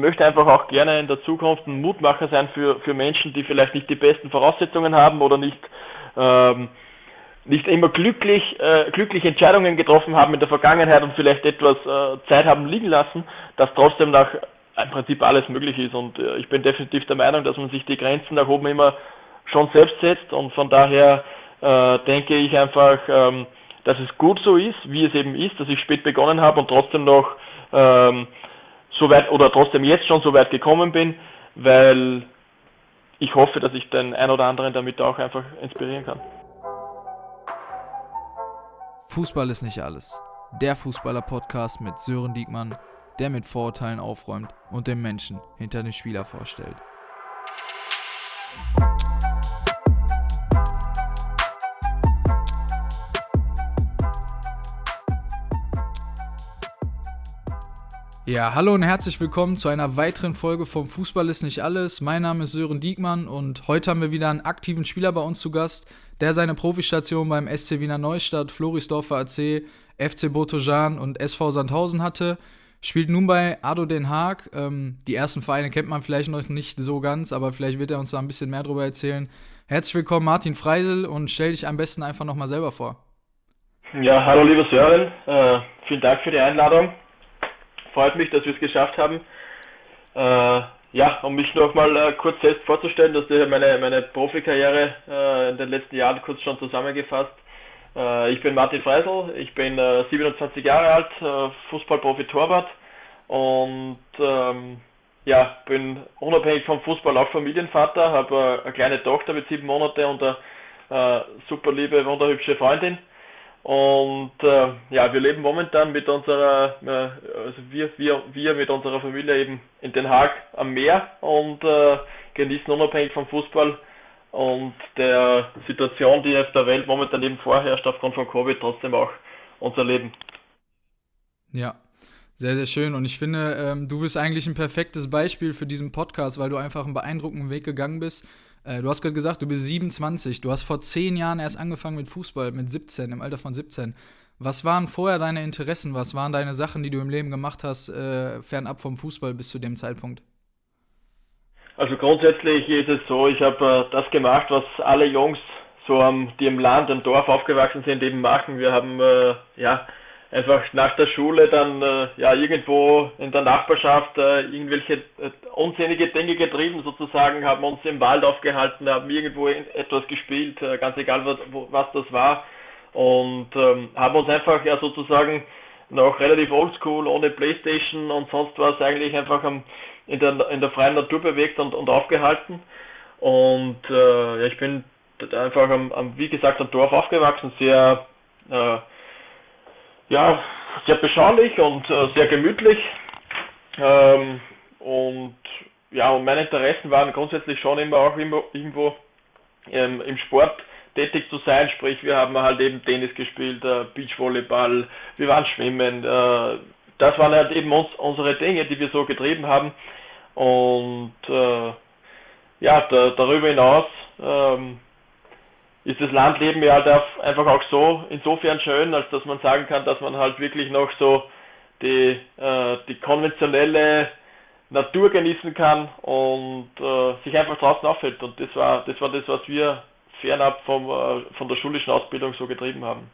möchte einfach auch gerne in der Zukunft ein Mutmacher sein für, für Menschen, die vielleicht nicht die besten Voraussetzungen haben oder nicht, ähm, nicht immer glücklich, äh, glückliche Entscheidungen getroffen haben in der Vergangenheit und vielleicht etwas äh, Zeit haben liegen lassen, dass trotzdem nach im Prinzip alles möglich ist. Und äh, ich bin definitiv der Meinung, dass man sich die Grenzen nach oben immer schon selbst setzt und von daher äh, denke ich einfach, ähm, dass es gut so ist, wie es eben ist, dass ich spät begonnen habe und trotzdem noch ähm, so weit oder trotzdem jetzt schon so weit gekommen bin, weil ich hoffe, dass ich den ein oder anderen damit auch einfach inspirieren kann. Fußball ist nicht alles. Der Fußballer-Podcast mit Sören Diekmann, der mit Vorurteilen aufräumt und den Menschen hinter dem Spieler vorstellt. Ja, hallo und herzlich willkommen zu einer weiteren Folge vom Fußball ist nicht alles. Mein Name ist Sören Diekmann und heute haben wir wieder einen aktiven Spieler bei uns zu Gast, der seine Profistation beim SC Wiener Neustadt, Florisdorfer AC, FC Botojan und SV Sandhausen hatte. Spielt nun bei Ado Den Haag. Ähm, die ersten Vereine kennt man vielleicht noch nicht so ganz, aber vielleicht wird er uns da ein bisschen mehr darüber erzählen. Herzlich willkommen, Martin Freisel, und stell dich am besten einfach nochmal selber vor. Ja, hallo lieber Sören, äh, vielen Dank für die Einladung freut mich, dass wir es geschafft haben. Äh, ja, um mich nochmal äh, kurz selbst vorzustellen, dass meine, meine Profikarriere äh, in den letzten Jahren kurz schon zusammengefasst. Äh, ich bin Martin Freisel, ich bin 27 äh, Jahre alt, äh, Fußballprofi Torwart und ähm, ja, bin unabhängig vom Fußball auch Familienvater, habe eine kleine Tochter mit sieben Monate und eine super liebe, wunderhübsche Freundin. Und äh, ja, wir leben momentan mit unserer, äh, also wir, wir, wir mit unserer Familie eben in Den Haag am Meer und äh, genießen unabhängig vom Fußball und der Situation, die auf der Welt momentan eben vorherrscht aufgrund von Covid, trotzdem auch unser Leben. Ja, sehr, sehr schön. Und ich finde, ähm, du bist eigentlich ein perfektes Beispiel für diesen Podcast, weil du einfach einen beeindruckenden Weg gegangen bist äh, du hast gerade gesagt, du bist 27. Du hast vor zehn Jahren erst angefangen mit Fußball, mit 17, im Alter von 17. Was waren vorher deine Interessen? Was waren deine Sachen, die du im Leben gemacht hast, äh, fernab vom Fußball bis zu dem Zeitpunkt? Also grundsätzlich ist es so, ich habe äh, das gemacht, was alle Jungs, so die im Land, im Dorf aufgewachsen sind, eben machen. Wir haben ja einfach nach der Schule dann äh, ja irgendwo in der Nachbarschaft äh, irgendwelche äh, unsinnige Dinge getrieben sozusagen, haben uns im Wald aufgehalten, haben irgendwo etwas gespielt, äh, ganz egal was, wo, was das war. Und ähm, haben uns einfach ja sozusagen noch relativ oldschool, ohne Playstation und sonst was eigentlich einfach am, in, der, in der freien Natur bewegt und, und aufgehalten. Und äh, ja, ich bin einfach am, am, wie gesagt am Dorf aufgewachsen, sehr äh, ja, sehr beschaulich und äh, sehr gemütlich. Ähm, und ja, und meine Interessen waren grundsätzlich schon immer auch immer, irgendwo ähm, im Sport tätig zu sein, sprich wir haben halt eben Tennis gespielt, äh, Beachvolleyball, wir waren schwimmen, äh, das waren halt eben uns, unsere Dinge, die wir so getrieben haben und äh, ja, da, darüber hinaus ähm, ist das Landleben ja halt einfach auch so insofern schön, als dass man sagen kann, dass man halt wirklich noch so die, äh, die konventionelle Natur genießen kann und äh, sich einfach draußen aufhält. Und das war das war das, was wir fernab vom, äh, von der schulischen Ausbildung so getrieben haben.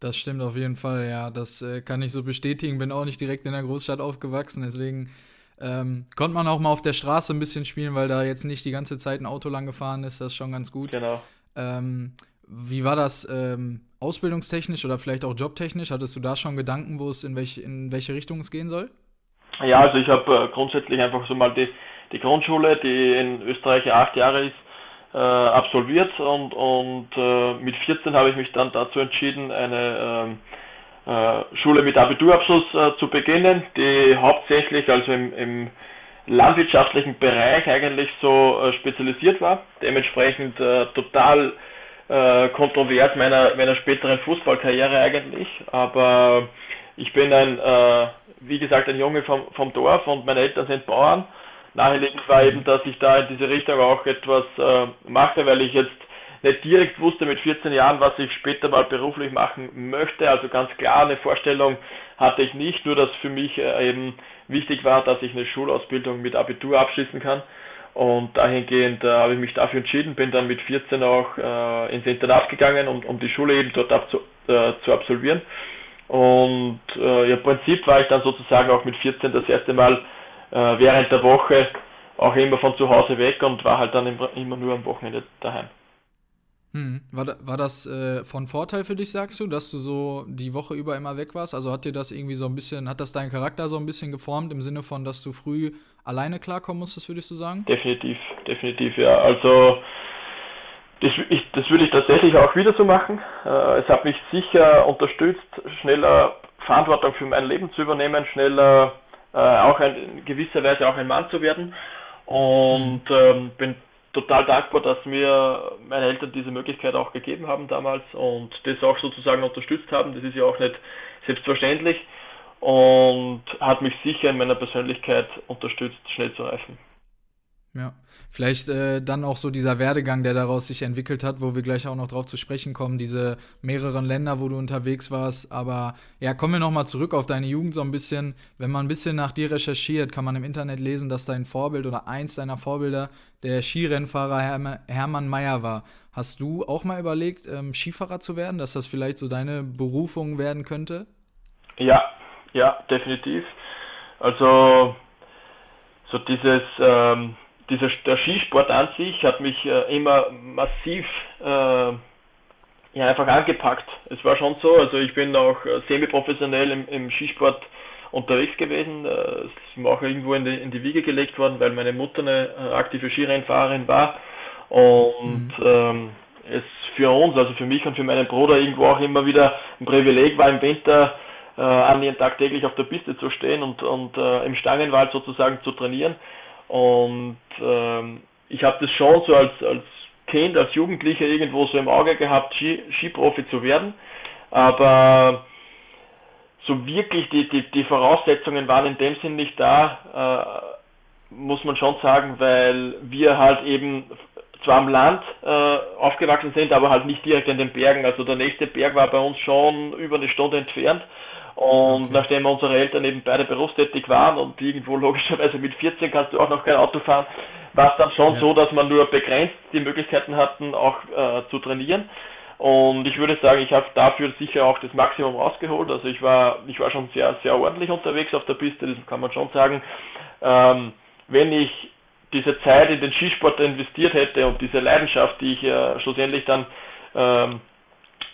Das stimmt auf jeden Fall, ja. Das äh, kann ich so bestätigen. Bin auch nicht direkt in der Großstadt aufgewachsen, deswegen ähm, konnte man auch mal auf der Straße ein bisschen spielen, weil da jetzt nicht die ganze Zeit ein Auto lang gefahren ist. Das ist schon ganz gut. Genau. Ähm, wie war das ähm, ausbildungstechnisch oder vielleicht auch jobtechnisch? Hattest du da schon Gedanken, wo es in, welch, in welche Richtung es gehen soll? Ja, also ich habe äh, grundsätzlich einfach so mal die, die Grundschule, die in Österreich acht Jahre ist, äh, absolviert und, und äh, mit 14 habe ich mich dann dazu entschieden, eine ähm, äh, Schule mit Abiturabschluss äh, zu beginnen, die hauptsächlich also im, im landwirtschaftlichen Bereich eigentlich so äh, spezialisiert war, dementsprechend äh, total äh, kontrovers meiner, meiner späteren Fußballkarriere eigentlich, aber ich bin ein, äh, wie gesagt, ein Junge vom, vom Dorf und meine Eltern sind Bauern. Naheliegend war eben, dass ich da in diese Richtung auch etwas äh, mache, weil ich jetzt nicht direkt wusste mit 14 Jahren, was ich später mal beruflich machen möchte. Also ganz klar eine Vorstellung hatte ich nicht, nur dass für mich äh, eben wichtig war, dass ich eine Schulausbildung mit Abitur abschließen kann. Und dahingehend äh, habe ich mich dafür entschieden, bin dann mit 14 auch äh, ins Internat gegangen, um, um die Schule eben dort abzu, äh, zu absolvieren. Und äh, im Prinzip war ich dann sozusagen auch mit 14 das erste Mal äh, während der Woche auch immer von zu Hause weg und war halt dann immer nur am Wochenende daheim. Hm. War, war das äh, von Vorteil für dich, sagst du, dass du so die Woche über immer weg warst? Also hat dir das irgendwie so ein bisschen, hat das deinen Charakter so ein bisschen geformt im Sinne von, dass du früh alleine klarkommen musstest, würdest du sagen? Definitiv, definitiv, ja. Also das, ich, das würde ich tatsächlich auch wieder so machen. Äh, es hat mich sicher unterstützt, schneller Verantwortung für mein Leben zu übernehmen, schneller äh, auch ein, in gewisser Weise auch ein Mann zu werden. Und ähm, bin total dankbar, dass mir meine Eltern diese Möglichkeit auch gegeben haben damals und das auch sozusagen unterstützt haben. Das ist ja auch nicht selbstverständlich und hat mich sicher in meiner Persönlichkeit unterstützt, schnell zu reifen. Ja, vielleicht äh, dann auch so dieser Werdegang, der daraus sich entwickelt hat, wo wir gleich auch noch drauf zu sprechen kommen, diese mehreren Länder, wo du unterwegs warst. Aber ja, kommen wir nochmal zurück auf deine Jugend so ein bisschen. Wenn man ein bisschen nach dir recherchiert, kann man im Internet lesen, dass dein Vorbild oder eins deiner Vorbilder der Skirennfahrer Herm Hermann Mayer war. Hast du auch mal überlegt, ähm, Skifahrer zu werden, dass das vielleicht so deine Berufung werden könnte? Ja, ja, definitiv. Also so dieses ähm dieser, der Skisport an sich hat mich äh, immer massiv äh, ja, einfach angepackt. Es war schon so, also ich bin auch äh, semi-professionell im, im Skisport unterwegs gewesen. Es ist mir auch irgendwo in die, in die Wiege gelegt worden, weil meine Mutter eine äh, aktive Skirennfahrerin war. Und mhm. ähm, es für uns, also für mich und für meinen Bruder irgendwo auch immer wieder ein Privileg war, im Winter äh, an den Tag täglich auf der Piste zu stehen und, und äh, im Stangenwald sozusagen zu trainieren. Und ähm, ich habe das schon so als, als Kind, als Jugendlicher irgendwo so im Auge gehabt, Ski, Skiprofi zu werden. Aber so wirklich die, die, die Voraussetzungen waren in dem Sinn nicht da, äh, muss man schon sagen, weil wir halt eben zwar am Land äh, aufgewachsen sind, aber halt nicht direkt in den Bergen. Also der nächste Berg war bei uns schon über eine Stunde entfernt. Und okay. nachdem unsere Eltern eben beide berufstätig waren und irgendwo logischerweise mit 14 kannst du auch noch kein Auto fahren, war es dann schon ja. so, dass man nur begrenzt die Möglichkeiten hatten, auch äh, zu trainieren. Und ich würde sagen, ich habe dafür sicher auch das Maximum rausgeholt. Also ich war, ich war schon sehr, sehr ordentlich unterwegs auf der Piste, das kann man schon sagen. Ähm, wenn ich diese Zeit in den Skisport investiert hätte und diese Leidenschaft, die ich ja schlussendlich dann ähm,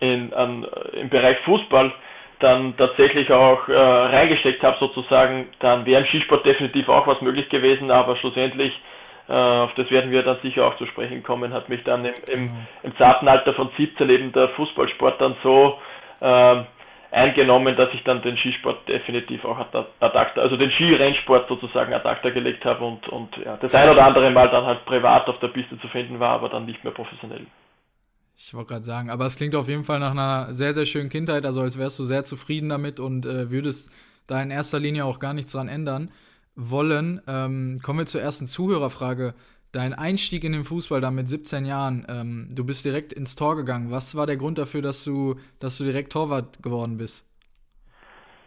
in, an, im Bereich Fußball dann tatsächlich auch äh, reingesteckt habe sozusagen, dann wäre im Skisport definitiv auch was möglich gewesen, aber schlussendlich, äh, auf das werden wir dann sicher auch zu sprechen kommen, hat mich dann im, im, mhm. im zarten Alter von 17 eben der Fußballsport dann so äh, eingenommen, dass ich dann den Skisport definitiv auch ad acta, also den Skirennsport sozusagen ad acta gelegt habe und, und ja, das ein oder andere Mal dann halt privat auf der Piste zu finden war, aber dann nicht mehr professionell. Ich wollte gerade sagen, aber es klingt auf jeden Fall nach einer sehr, sehr schönen Kindheit, also als wärst du sehr zufrieden damit und äh, würdest da in erster Linie auch gar nichts dran ändern wollen. Ähm, kommen wir zur ersten Zuhörerfrage. Dein Einstieg in den Fußball da mit 17 Jahren, ähm, du bist direkt ins Tor gegangen. Was war der Grund dafür, dass du, dass du direkt Torwart geworden bist?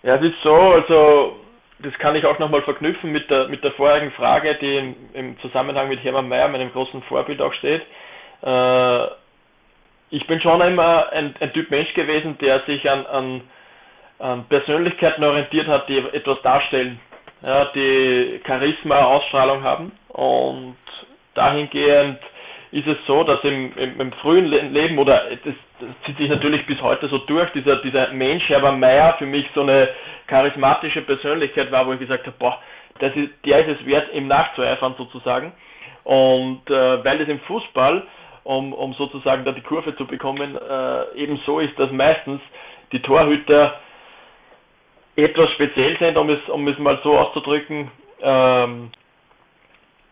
Ja, es ist so, also das kann ich auch nochmal verknüpfen mit der, mit der vorherigen Frage, die im, im Zusammenhang mit Hermann Mayer, meinem großen Vorbild auch steht. Äh, ich bin schon immer ein, ein Typ Mensch gewesen, der sich an, an, an Persönlichkeiten orientiert hat, die etwas darstellen, ja, die Charisma, Ausstrahlung haben. Und dahingehend ist es so, dass im, im, im frühen Leben, oder das, das, zieht sich natürlich bis heute so durch, dieser, dieser Mensch, Herbert Meyer, für mich so eine charismatische Persönlichkeit war, wo ich gesagt habe, boah, das ist, der ist es wert, ihm nachzueifern sozusagen. Und äh, weil es im Fußball um, um sozusagen da die Kurve zu bekommen, äh, eben so ist, dass meistens die Torhüter etwas speziell sind, um es, um es mal so auszudrücken, ähm,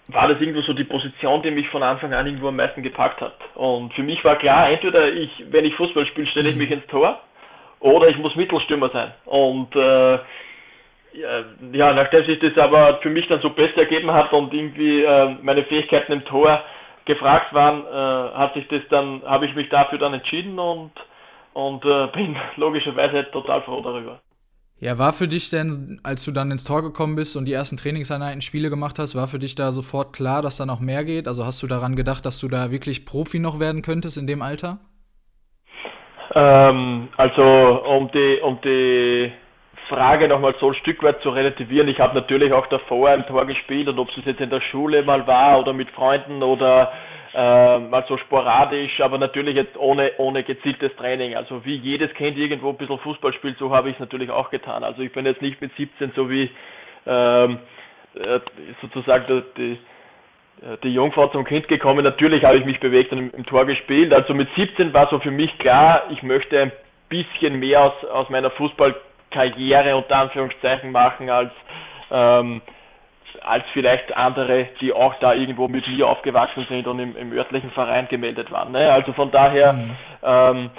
war das irgendwo so die Position, die mich von Anfang an irgendwo am meisten gepackt hat. Und für mich war klar, entweder ich, wenn ich Fußball spiele, stelle ich mich ins Tor oder ich muss Mittelstürmer sein. Und äh, ja, nachdem sich das aber für mich dann so best ergeben hat und irgendwie äh, meine Fähigkeiten im Tor gefragt waren, äh, hat sich das dann, habe ich mich dafür dann entschieden und, und äh, bin logischerweise total froh darüber. Ja, war für dich denn, als du dann ins Tor gekommen bist und die ersten Trainingseinheiten Spiele gemacht hast, war für dich da sofort klar, dass da noch mehr geht? Also hast du daran gedacht, dass du da wirklich Profi noch werden könntest in dem Alter? Ähm, also um die, um die Frage nochmal so ein Stück weit zu relativieren, ich habe natürlich auch davor im Tor gespielt und ob es jetzt in der Schule mal war oder mit Freunden oder äh, mal so sporadisch, aber natürlich jetzt ohne, ohne gezieltes Training. Also wie jedes Kind irgendwo ein bisschen Fußball spielt, so habe ich es natürlich auch getan. Also ich bin jetzt nicht mit 17 so wie ähm, äh, sozusagen die, die Jungfrau zum Kind gekommen. Natürlich habe ich mich bewegt und im, Tor gespielt. Also mit 17 war so für mich klar, ich möchte ein bisschen mehr aus, aus meiner Fußballkarriere unter Anführungszeichen machen als ähm, als vielleicht andere, die auch da irgendwo mit mir aufgewachsen sind und im, im örtlichen Verein gemeldet waren. Ne? Also von daher, mhm. ähm,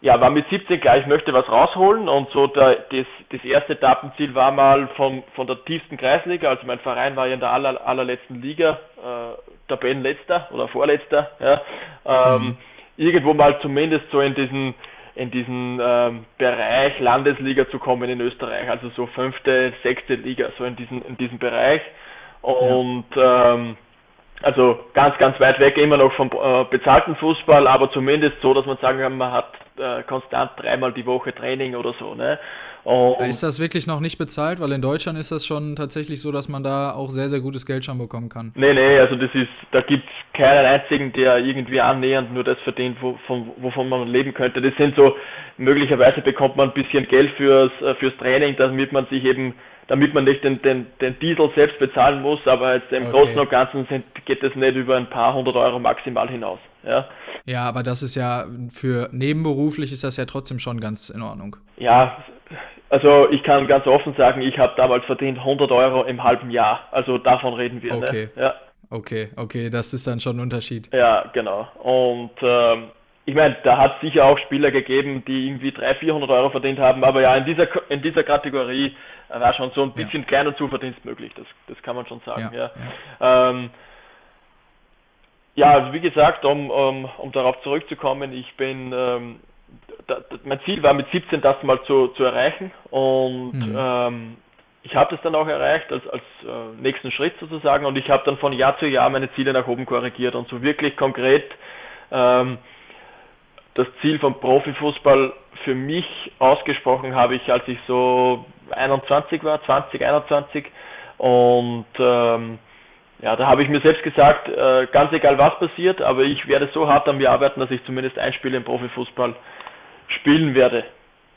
ja, war mit 17 klar, ich möchte was rausholen und so der, das, das erste Etappenziel war mal vom, von der tiefsten Kreisliga, also mein Verein war ja in der aller, allerletzten Liga, äh, Tabellenletzter oder Vorletzter, ja, ähm, mhm. irgendwo mal zumindest so in diesen in diesen ähm, Bereich Landesliga zu kommen in Österreich, also so fünfte, sechste Liga, so in diesen, in diesem Bereich. Und ja. ähm, also ganz, ganz weit weg immer noch vom äh, bezahlten Fußball, aber zumindest so, dass man sagen kann, man hat äh, konstant dreimal die Woche Training oder so. Ne? Und ist das wirklich noch nicht bezahlt? Weil in Deutschland ist das schon tatsächlich so, dass man da auch sehr, sehr gutes Geld schon bekommen kann. Nee, nee, also das ist, da gibt es keinen einzigen, der irgendwie annähernd nur das verdient, wovon, wovon man leben könnte. Das sind so, möglicherweise bekommt man ein bisschen Geld fürs, äh, fürs Training, damit man sich eben damit man nicht den, den, den Diesel selbst bezahlen muss, aber jetzt im okay. Großen und Ganzen sind, geht es nicht über ein paar hundert Euro maximal hinaus. Ja. ja, aber das ist ja für nebenberuflich ist das ja trotzdem schon ganz in Ordnung. Ja, also ich kann ganz offen sagen, ich habe damals verdient 100 Euro im halben Jahr. Also davon reden wir. Ne? Okay. Ne? Ja. Okay, okay, das ist dann schon ein Unterschied. Ja, genau. Und ähm, ich meine, da hat es sicher auch Spieler gegeben, die irgendwie 300, 400 Euro verdient haben, aber ja, in dieser, in dieser Kategorie war schon so ein bisschen ja. kleiner Zuverdienst möglich, das, das kann man schon sagen. Ja, ja. Ähm, ja also wie gesagt, um, um, um darauf zurückzukommen, ich bin ähm, da, mein Ziel war mit 17 das mal zu, zu erreichen und mhm. ähm, ich habe das dann auch erreicht als, als äh, nächsten Schritt sozusagen und ich habe dann von Jahr zu Jahr meine Ziele nach oben korrigiert und so wirklich konkret ähm, das Ziel vom Profifußball für mich ausgesprochen habe ich, als ich so 21 war, 20, 21 und ähm, ja, da habe ich mir selbst gesagt, äh, ganz egal was passiert, aber ich werde so hart an mir arbeiten, dass ich zumindest ein Spiel im Profifußball spielen werde.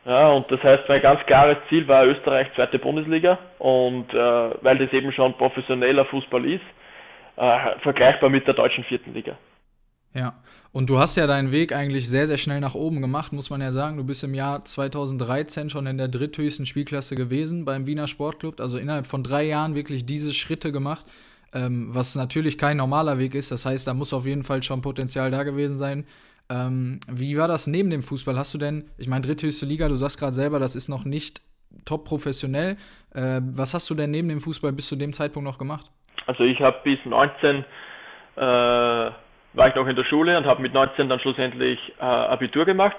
Ja, und das heißt, mein ganz klares Ziel war Österreich zweite Bundesliga und äh, weil das eben schon professioneller Fußball ist, äh, vergleichbar mit der deutschen vierten Liga. Ja, und du hast ja deinen Weg eigentlich sehr, sehr schnell nach oben gemacht, muss man ja sagen. Du bist im Jahr 2013 schon in der dritthöchsten Spielklasse gewesen beim Wiener Sportclub, also innerhalb von drei Jahren wirklich diese Schritte gemacht, ähm, was natürlich kein normaler Weg ist. Das heißt, da muss auf jeden Fall schon Potenzial da gewesen sein. Ähm, wie war das neben dem Fußball? Hast du denn, ich meine, dritthöchste Liga, du sagst gerade selber, das ist noch nicht top professionell. Äh, was hast du denn neben dem Fußball bis zu dem Zeitpunkt noch gemacht? Also ich habe bis 19 äh, war ich noch in der Schule und habe mit 19 dann schlussendlich äh, Abitur gemacht.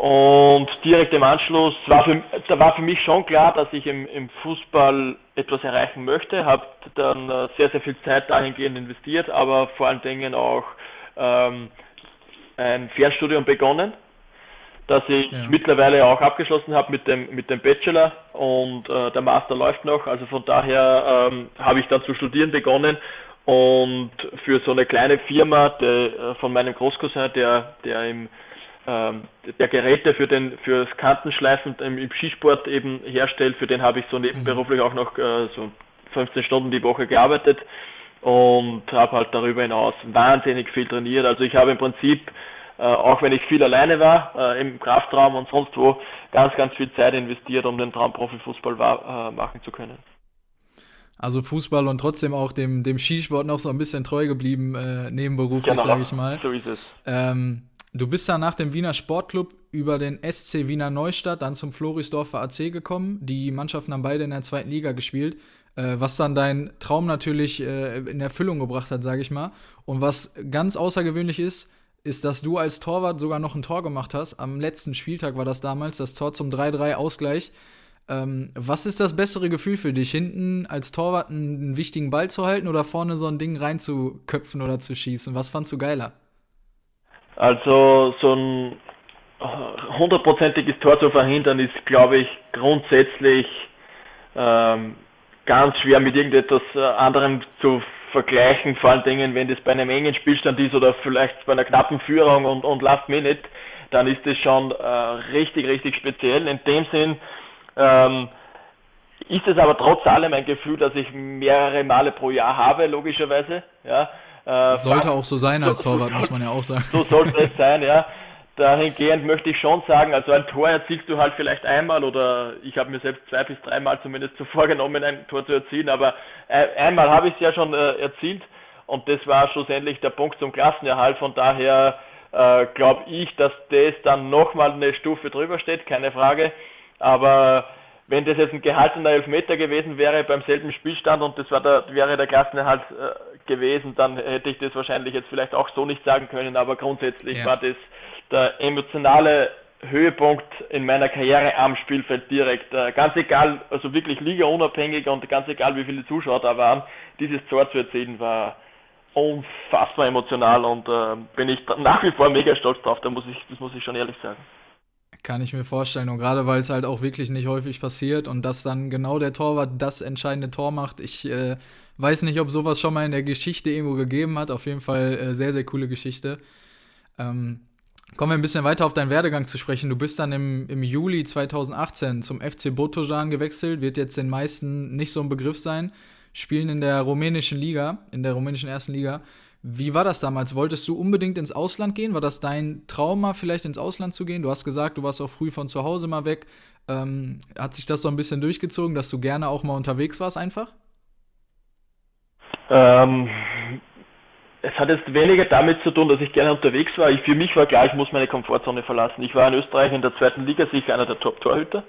Und direkt im Anschluss war für, da war für mich schon klar, dass ich im, im Fußball etwas erreichen möchte. Habe dann äh, sehr, sehr viel Zeit dahingehend investiert, aber vor allen Dingen auch ähm, ein Fernstudium begonnen, das ich ja. mittlerweile auch abgeschlossen habe mit dem, mit dem Bachelor und äh, der Master läuft noch. Also von daher ähm, habe ich dann zu studieren begonnen und für so eine kleine Firma der, äh, von meinem Großcousin, der, der im der Geräte für den für das Kantenschleifen im, Skisport eben herstellt, für den habe ich so nebenberuflich auch noch äh, so 15 Stunden die Woche gearbeitet und habe halt darüber hinaus wahnsinnig viel trainiert. Also ich habe im Prinzip, äh, auch wenn ich viel alleine war, äh, im Kraftraum und sonst wo, ganz, ganz viel Zeit investiert, um den Traum Profifußball machen zu können. Also Fußball und trotzdem auch dem, dem Skisport noch so ein bisschen treu geblieben, nebenberuflich, genau, sage ich mal. So ist es. Ähm, du bist dann nach dem Wiener Sportclub über den SC Wiener Neustadt dann zum Florisdorfer AC gekommen. Die Mannschaften haben beide in der zweiten Liga gespielt äh, was dann dein Traum natürlich äh, in Erfüllung gebracht hat, sage ich mal. Und was ganz außergewöhnlich ist, ist, dass du als Torwart sogar noch ein Tor gemacht hast. Am letzten Spieltag war das damals, das Tor zum 3-3-Ausgleich. Ähm, was ist das bessere Gefühl für dich, hinten als Torwart einen, wichtigen Ball zu halten oder vorne so ein Ding reinzuköpfen oder zu schießen? Was fandst du geiler? Also so ein hundertprozentiges Tor zu verhindern ist, glaube ich, grundsätzlich ähm, ganz schwer mit irgendetwas äh, anderem zu vergleichen, vor allen Dingen, wenn das bei einem engen Spielstand ist oder vielleicht bei einer knappen Führung und, und Last Minute, dann ist das schon äh, richtig, richtig speziell. In dem Sinn ähm, ist es aber trotz allem ein Gefühl, das ich mehrere Male pro Jahr habe, logischerweise. Ja. Äh, sollte auch so sein als Torwart, muss man ja auch sagen. So sollte es sein, ja. Dahingehend möchte ich schon sagen, also ein Tor erzielst du halt vielleicht einmal oder ich habe mir selbst zwei bis dreimal zumindest so vorgenommen, ein Tor zu erzielen, aber einmal habe ich es ja schon äh, erzielt und das war schlussendlich der Punkt zum Klassenerhalt. Von daher äh, glaube ich, dass das dann nochmal eine Stufe drüber steht, keine Frage. Aber wenn das jetzt ein gehaltener Elfmeter gewesen wäre beim selben Spielstand und das war der, wäre der Klassenerhalt äh, gewesen, dann hätte ich das wahrscheinlich jetzt vielleicht auch so nicht sagen können, aber grundsätzlich ja. war das der emotionale Höhepunkt in meiner Karriere am Spielfeld direkt. Äh, ganz egal, also wirklich ligaunabhängig und ganz egal, wie viele Zuschauer da waren, dieses Tor zu erzielen war unfassbar emotional und äh, bin ich nach wie vor mega stolz drauf, da muss ich, das muss ich schon ehrlich sagen. Kann ich mir vorstellen. Und gerade weil es halt auch wirklich nicht häufig passiert und dass dann genau der Torwart das entscheidende Tor macht. Ich äh, weiß nicht, ob sowas schon mal in der Geschichte irgendwo gegeben hat. Auf jeden Fall äh, sehr, sehr coole Geschichte. Ähm, Kommen wir ein bisschen weiter auf deinen Werdegang zu sprechen. Du bist dann im, im Juli 2018 zum FC Botojan gewechselt, wird jetzt den meisten nicht so ein Begriff sein. Spielen in der rumänischen Liga, in der rumänischen ersten Liga. Wie war das damals? Wolltest du unbedingt ins Ausland gehen? War das dein Trauma, vielleicht ins Ausland zu gehen? Du hast gesagt, du warst auch früh von zu Hause mal weg. Ähm, hat sich das so ein bisschen durchgezogen, dass du gerne auch mal unterwegs warst einfach? Ähm, es hat jetzt weniger damit zu tun, dass ich gerne unterwegs war. Ich, für mich war klar, ich muss meine Komfortzone verlassen. Ich war in Österreich in der zweiten Liga sicher einer der Top-Torhüter,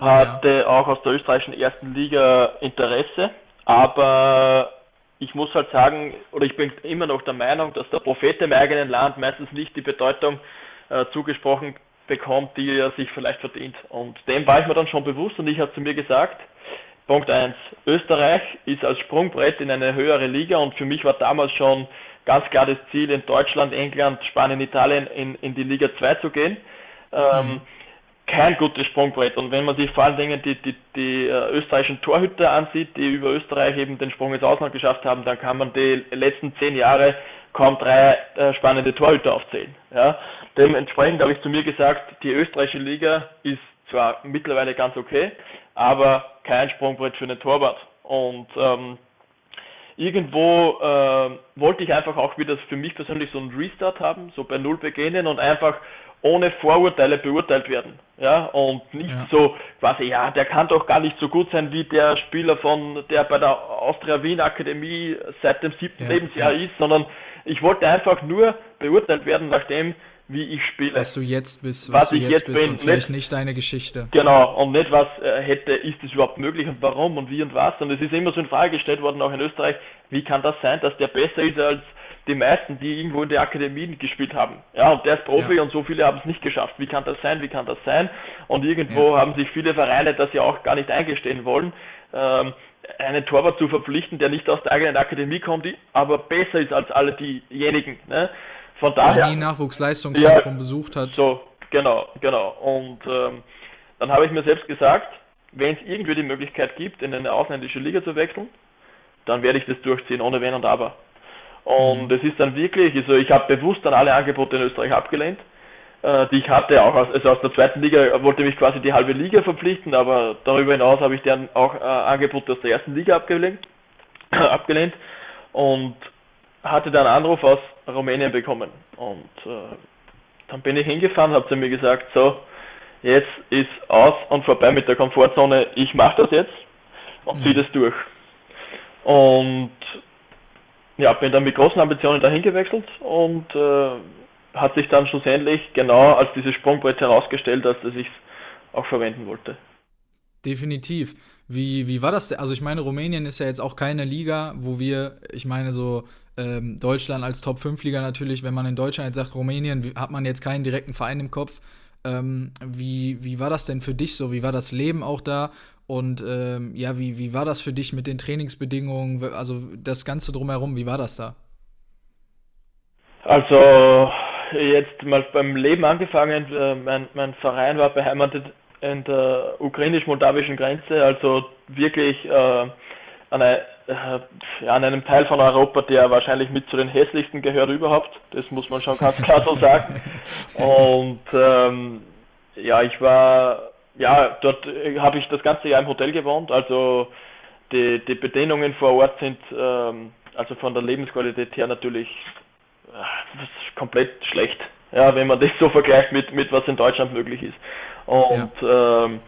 hatte ja. auch aus der österreichischen ersten Liga Interesse, aber ich muss halt sagen, oder ich bin immer noch der Meinung, dass der Prophet im eigenen Land meistens nicht die Bedeutung äh, zugesprochen bekommt, die er sich vielleicht verdient. Und dem war ich mir dann schon bewusst und ich habe zu mir gesagt, Punkt 1. Österreich ist als Sprungbrett in eine höhere Liga und für mich war damals schon ganz klar das Ziel, in Deutschland, England, Spanien, Italien in, in die Liga 2 zu gehen. Ähm, mhm. Kein gutes Sprungbrett. Und wenn man sich vor allen Dingen die, die, die äh, österreichischen Torhüter ansieht, die über Österreich eben den Sprung ins Ausland geschafft haben, dann kann man die letzten zehn Jahre kaum drei äh, spannende Torhüter aufzählen. Ja. Dementsprechend habe ich zu mir gesagt, die österreichische Liga ist zwar mittlerweile ganz okay, aber kein Sprungbrett für einen Torwart. Und ähm, irgendwo äh, wollte ich einfach auch wieder für mich persönlich so einen Restart haben, so bei Null beginnen und einfach ohne Vorurteile beurteilt werden. Ja, und nicht ja. so quasi, ja, der kann doch gar nicht so gut sein wie der Spieler von, der bei der Austria Wien Akademie seit dem siebten ja, Lebensjahr ja. ist, sondern ich wollte einfach nur beurteilt werden nach dem, wie ich spiele. Was du jetzt bist, was, was du jetzt, jetzt bist bin. und vielleicht nicht, nicht, deine Geschichte. Genau, und nicht was äh, hätte, ist es überhaupt möglich und warum und wie und was. Und es ist immer so in Frage gestellt worden, auch in Österreich, wie kann das sein, dass der besser ist als die meisten, die irgendwo in der Akademie gespielt haben. Ja, und der ist Profi ja. und so viele haben es nicht geschafft. Wie kann das sein? Wie kann das sein? Und irgendwo ja. haben sich viele Vereine das ja auch gar nicht eingestehen wollen, ähm, einen Torwart zu verpflichten, der nicht aus der eigenen Akademie kommt, aber besser ist als alle diejenigen. Ne? Von daher. Der nie Nachwuchsleistungszentrum ja, besucht hat. So, genau, genau. Und ähm, dann habe ich mir selbst gesagt, wenn es irgendwie die Möglichkeit gibt, in eine ausländische Liga zu wechseln, dann werde ich das durchziehen, ohne Wenn und Aber. Und es mhm. ist dann wirklich, also ich habe bewusst dann alle Angebote in Österreich abgelehnt, äh, die ich hatte, auch aus, also aus der zweiten Liga wollte mich quasi die halbe Liga verpflichten, aber darüber hinaus habe ich dann auch äh, Angebote aus der ersten Liga abgelehnt, abgelehnt und hatte dann einen Anruf aus Rumänien bekommen. Und äh, dann bin ich hingefahren, habe zu mir gesagt, so, jetzt ist aus und vorbei mit der Komfortzone, ich mache das jetzt und ziehe mhm. das durch. Und ja, bin dann mit großen Ambitionen dahin gewechselt und äh, hat sich dann schlussendlich genau als dieses Sprungbrett herausgestellt, dass ich es auch verwenden wollte. Definitiv. Wie, wie war das? Also ich meine, Rumänien ist ja jetzt auch keine Liga, wo wir, ich meine, so Ähm, Deutschland als Top-5-Liga natürlich, wenn man in Deutschland jetzt sagt, Rumänien, hat man jetzt keinen direkten Verein im Kopf. Ähm, wie, wie war das denn für dich so? Wie war das Leben auch da? Und ähm, ja, wie, wie war das für dich mit den Trainingsbedingungen? Also das Ganze drumherum, wie war das da? Also jetzt mal beim Leben angefangen. Äh, mein, mein Verein war beheimatet in der ukrainisch-moldawischen Grenze, also wirklich äh, an, eine, äh, an einem Teil von Europa, der wahrscheinlich mit zu den hässlichsten gehört überhaupt. Das muss man schon ganz klar so sagen. Und ähm, ja, ich war, ja, dort habe ich das ganze Jahr im Hotel gewohnt, also die, die Bedingungen vor Ort sind ähm, also von der Lebensqualität her natürlich äh, komplett schlecht, ja, wenn man das so vergleicht mit, mit was in Deutschland möglich ist. Und ja. ähm,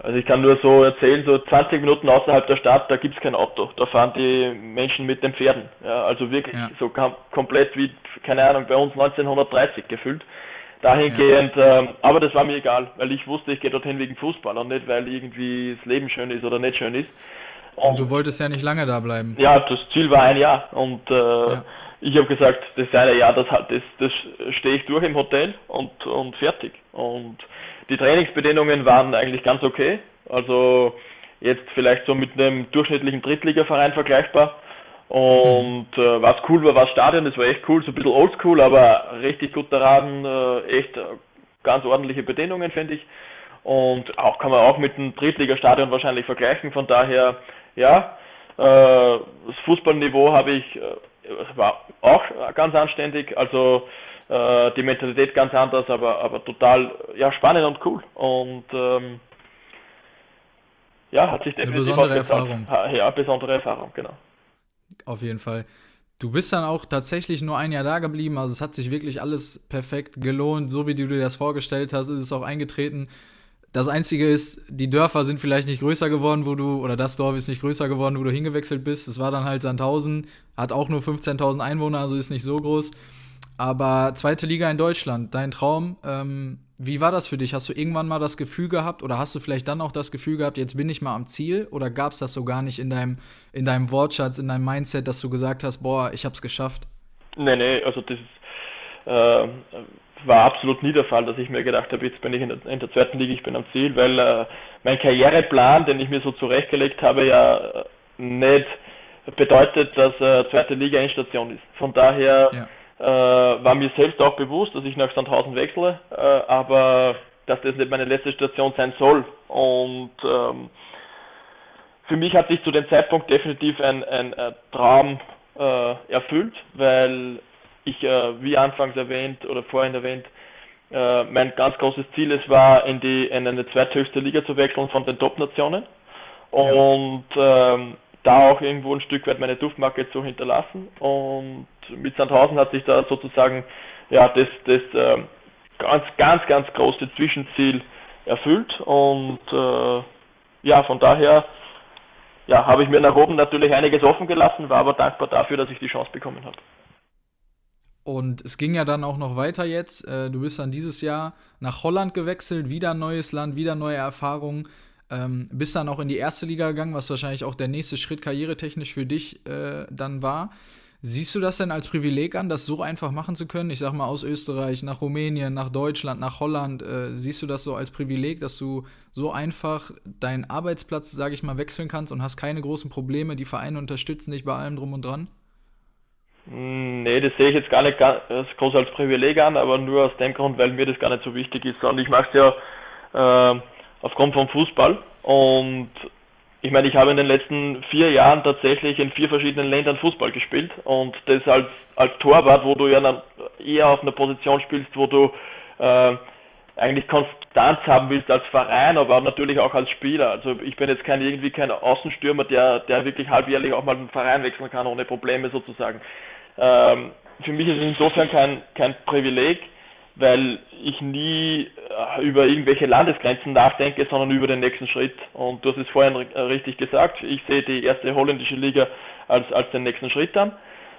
also ich kann nur so erzählen, so 20 Minuten außerhalb der Stadt, da gibt es kein Auto. Da fahren die Menschen mit den Pferden. Ja, also wirklich ja. so komplett wie, keine Ahnung, bei uns 1930 gefüllt. Dahingehend, ja. ähm, aber das war mir egal, weil ich wusste, ich gehe dorthin wegen Fußball und nicht, weil irgendwie das Leben schön ist oder nicht schön ist. Und, und du wolltest ja nicht lange da bleiben. Ja, das Ziel war ein Jahr und äh, ich habe gesagt, das eine Jahr, das, das, das stehe ich durch im Hotel und, und fertig. Und die Trainingsbedingungen waren eigentlich ganz okay. Also jetzt vielleicht so mit einem durchschnittlichen Drittligaverein vergleichbar. Und äh, was cool war, war das Stadion, das war echt cool, so ein bisschen oldschool, aber richtig guter Rahmen, äh, echt ganz ordentliche Bedingungen, finde ich. Und auch kann man auch mit einem Drittligastadion wahrscheinlich vergleichen. Von daher, ja, äh, das Fußballniveau habe ich äh, war auch ganz anständig, also äh, die Mentalität ganz anders, aber, aber total ja, spannend und cool. Und ähm, ja, hat sich definitiv Eine besondere Erfahrung. Ja, besondere Erfahrung, genau. Auf jeden Fall. Du bist dann auch tatsächlich nur ein Jahr da geblieben, also es hat sich wirklich alles perfekt gelohnt, so wie du dir das vorgestellt hast, ist es auch eingetreten. Das Einzige ist, die Dörfer sind vielleicht nicht größer geworden, wo du, oder das Dorf ist nicht größer geworden, wo du hingewechselt bist. Es war dann halt Sandhausen, hat auch nur 15.000 Einwohner, also ist nicht so groß. Aber zweite Liga in Deutschland, dein Traum, ähm, wie war das für dich? Hast du irgendwann mal das Gefühl gehabt oder hast du vielleicht dann auch das Gefühl gehabt, jetzt bin ich mal am Ziel? Oder gab es das so gar nicht in deinem, in deinem Wortschatz, in deinem Mindset, dass du gesagt hast, boah, ich hab's geschafft? Nee, nee, also das ist, äh, war absolut nie der Fall, dass ich mir gedacht habe, jetzt bin ich in der, in der zweiten Liga, ich bin am Ziel, weil äh, mein Karriereplan, den ich mir so zurechtgelegt habe, ja äh, nicht bedeutet, dass äh, zweite Liga Endstation ist. Von daher ja. Äh, war mir selbst auch bewusst, dass ich nach Sandhausen wechsle, äh, aber dass das nicht meine letzte Station sein soll. Und ähm, für mich hat sich zu dem Zeitpunkt definitiv ein, ein, ein Traum äh, erfüllt, weil ich, äh, wie anfangs erwähnt oder vorhin erwähnt, äh, mein ganz großes Ziel es war, in, die, in eine zweithöchste Liga zu wechseln von den Top-Nationen und ähm, da auch irgendwo ein Stück weit meine Duftmarke zu hinterlassen. Und mit Sandhausen hat sich da sozusagen ja das, das äh, ganz, ganz, ganz große Zwischenziel erfüllt und äh, ja, von daher ja, habe ich mir nach oben natürlich einiges offen gelassen, war aber dankbar dafür, dass ich die Chance bekommen habe. Und es ging ja dann auch noch weiter jetzt. Äh, du bist dann dieses Jahr nach Holland gewechselt, wieder neues Land, wieder neue Erfahrungen. Ähm, bist dann auch in die erste Liga gegangen, was wahrscheinlich auch der nächste Schritt karrieretechnisch für dich äh, dann war. Siehst du das denn als Privileg an, das so einfach machen zu können? Ich sag mal aus Österreich nach Rumänien, nach Deutschland, nach Holland. Äh, siehst du das so als Privileg, dass du so einfach deinen Arbeitsplatz, sage ich mal, wechseln kannst und hast keine großen Probleme? Die Vereine unterstützen dich bei allem drum und dran? Nee, das sehe ich jetzt gar nicht ganz groß als Privileg an, aber nur aus dem Grund, weil mir das gar nicht so wichtig ist. Und ich mache es ja äh, aufgrund vom Fußball. Und ich meine, ich habe in den letzten vier Jahren tatsächlich in vier verschiedenen Ländern Fußball gespielt. Und das als, als Torwart, wo du ja eher auf einer Position spielst, wo du äh, eigentlich Konstanz haben willst als Verein, aber natürlich auch als Spieler. Also ich bin jetzt kein irgendwie kein Außenstürmer, der, der wirklich halbjährlich auch mal einen Verein wechseln kann ohne Probleme sozusagen. Ähm, für mich ist es insofern kein, kein Privileg, weil ich nie äh, über irgendwelche Landesgrenzen nachdenke, sondern über den nächsten Schritt. Und du hast es vorhin richtig gesagt, ich sehe die erste holländische Liga als, als den nächsten Schritt an.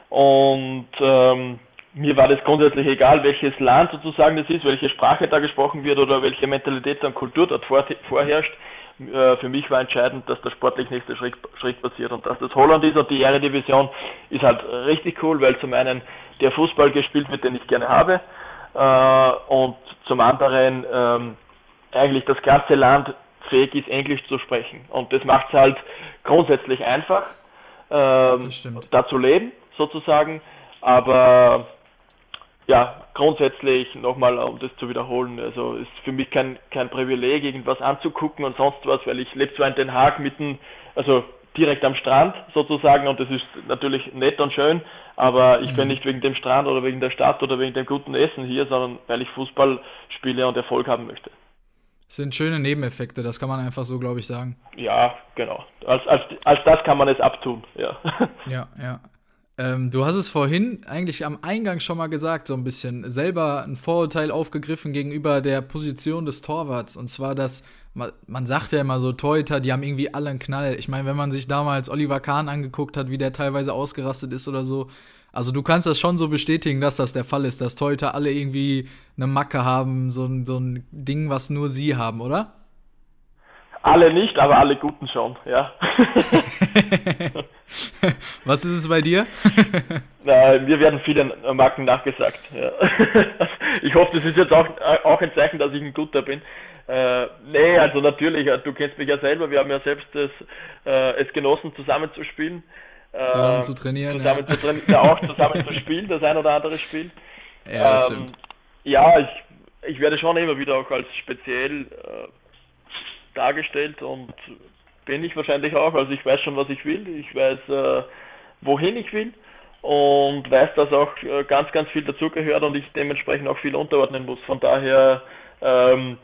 Und ähm, mir war das grundsätzlich egal, welches Land sozusagen das ist, welche Sprache da gesprochen wird oder welche Mentalität und Kultur dort vorherrscht. äh, für mich war entscheidend, dass der sportlich nächste Schritt, Schritt passiert und dass das Holland ist und die Eredivision ist halt richtig cool, weil zum einen der Fußball gespielt wird, den ich gerne habe äh, und zum anderen ähm, eigentlich das ganze Land fähig ist, Englisch zu sprechen. Und das macht es halt grundsätzlich einfach, ähm, da zu leben, sozusagen. Aber ja, grundsätzlich nochmal, um das zu wiederholen, also ist für mich kein, kein Privileg, irgendwas anzugucken und sonst was, weil ich lebe zwar in Den Haag mitten, also direkt am Strand sozusagen und das ist natürlich nett und schön, aber ich mhm. bin nicht wegen dem Strand oder wegen der Stadt oder wegen dem guten Essen hier, sondern weil ich Fußball spiele und Erfolg haben möchte. Das sind schöne Nebeneffekte, das kann man einfach so, glaube ich, sagen. Ja, genau. Als, als, als das kann man es abtun, ja. Ja, ja. Ähm, du hast es vorhin eigentlich am Eingang schon mal gesagt, so ein bisschen selber ein Vorurteil aufgegriffen gegenüber der Position des Torwarts. Und zwar, dass man, sagt ja immer so, Torhüter, die haben irgendwie alle einen Knall. Ich meine, wenn man sich damals Oliver Kahn angeguckt hat, wie der teilweise ausgerastet ist oder so, also du kannst das schon so bestätigen, dass das der Fall ist, dass Torhüter alle irgendwie eine Macke haben, so so ein Ding, was nur sie haben, oder? Alle nicht, aber alle Guten schon, ja. Was ist es bei dir? Na, mir werden viele Marken nachgesagt. Ja. Ich hoffe, das ist jetzt auch, auch ein Zeichen, dass ich ein Guter bin. Äh, nee, also natürlich, du kennst mich ja selber, wir haben ja selbst das, äh, es genossen, zusammen zu spielen. Äh, zusammen zu trainieren. Zusammen ja. zu trainieren, ja, auch zusammen zu spielen, das ein oder andere Spiel. Ja, das ähm, stimmt. Ja, ich, ich werde schon immer wieder auch als speziell äh, dargestellt und bin ich wahrscheinlich auch. Also ich weiß schon, was ich will, ich weiß, äh, wohin ich will und weiß, dass auch äh, ganz, ganz viel dazugehört und ich dementsprechend auch viel unterordnen muss. Von daher ähm,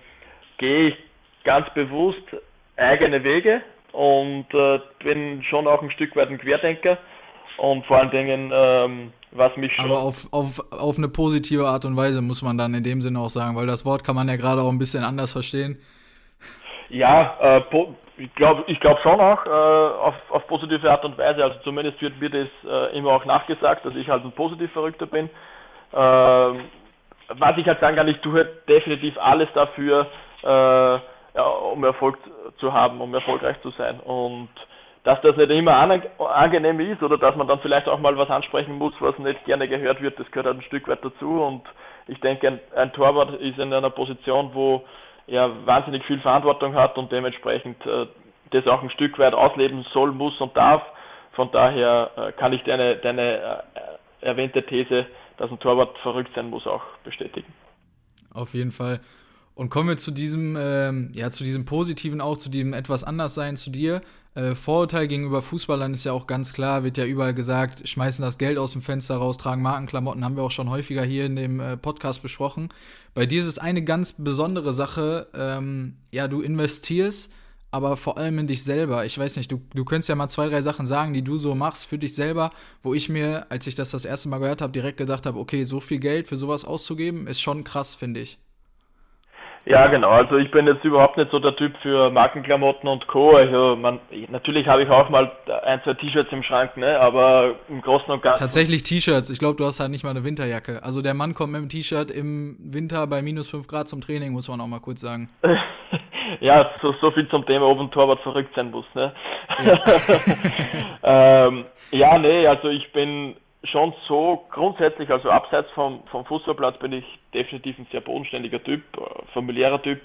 gehe ich ganz bewusst eigene Wege und äh, bin schon auch ein Stück weit ein Querdenker und vor allen Dingen, ähm, was mich schon. Aber auf, auf, auf eine positive Art und Weise muss man dann in dem Sinne auch sagen, weil das Wort kann man ja gerade auch ein bisschen anders verstehen. Ja, äh, ich glaube ich glaub schon auch äh, auf, auf positive Art und Weise. Also zumindest wird mir das äh, immer auch nachgesagt, dass ich halt ein positiv Verrückter bin. Ähm, was ich halt sagen kann, ich tue definitiv alles dafür, äh, ja, um Erfolg zu haben, um erfolgreich zu sein. Und dass das nicht immer angenehm ist oder dass man dann vielleicht auch mal was ansprechen muss, was nicht gerne gehört wird, das gehört halt ein Stück weit dazu. Und ich denke, ein, ein Torwart ist in einer Position, wo er wahnsinnig viel Verantwortung hat und dementsprechend äh, das auch ein Stück weit ausleben soll, muss und darf. Von daher äh, kann ich deine, deine äh, erwähnte These, dass ein Torwart verrückt sein muss, auch bestätigen. Auf jeden Fall. Und kommen wir zu diesem, ähm, ja, zu diesem Positiven auch, zu diesem etwas anders sein zu dir. Äh, Vorurteil gegenüber Fußballern ist ja auch ganz klar, wird ja überall gesagt, schmeißen das Geld aus dem Fenster raus, tragen Markenklamotten, haben wir auch schon häufiger hier in dem äh, Podcast besprochen. Bei dir ist es eine ganz besondere Sache, ähm, ja, du investierst, aber vor allem in dich selber. Ich weiß nicht, du, du könntest ja mal zwei, drei Sachen sagen, die du so machst für dich selber, wo ich mir, als ich das das erste Mal gehört habe, direkt gedacht habe, okay, so viel Geld für sowas auszugeben, ist schon krass, finde ich. Ja, genau. Also ich bin jetzt überhaupt nicht so der Typ für Markenklamotten und Co. Also man, natürlich habe ich auch mal ein, zwei T-Shirts im Schrank, ne? Aber im Großen und Ganzen. Tatsächlich T-Shirts. Ich glaube, du hast halt nicht mal eine Winterjacke. Also der Mann kommt mit dem T-Shirt im Winter bei minus 5 Grad zum Training, muss man auch mal kurz sagen. ja, so, so viel zum Thema, ob ein Torwart verrückt sein muss, ne? Ja. ähm, ja, nee, also ich bin schon so grundsätzlich, also abseits vom, vom Fußballplatz bin ich definitiv ein sehr bodenständiger Typ, äh, familiärer Typ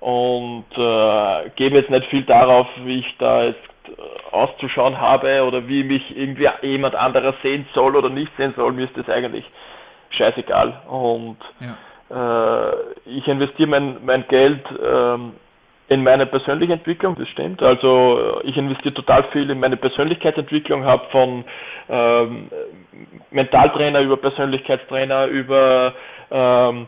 und äh, gebe jetzt nicht viel darauf, wie ich da jetzt äh, auszuschauen habe oder wie mich irgendwie jemand anderer sehen soll oder nicht sehen soll. Mir ist das eigentlich scheißegal. Und ja. äh, ich investiere mein, mein Geld ähm, in meine persönliche Entwicklung, das stimmt. Also ich investiere total viel in meine Persönlichkeitsentwicklung, habe von ähm, Mentaltrainer über Persönlichkeitstrainer über ähm,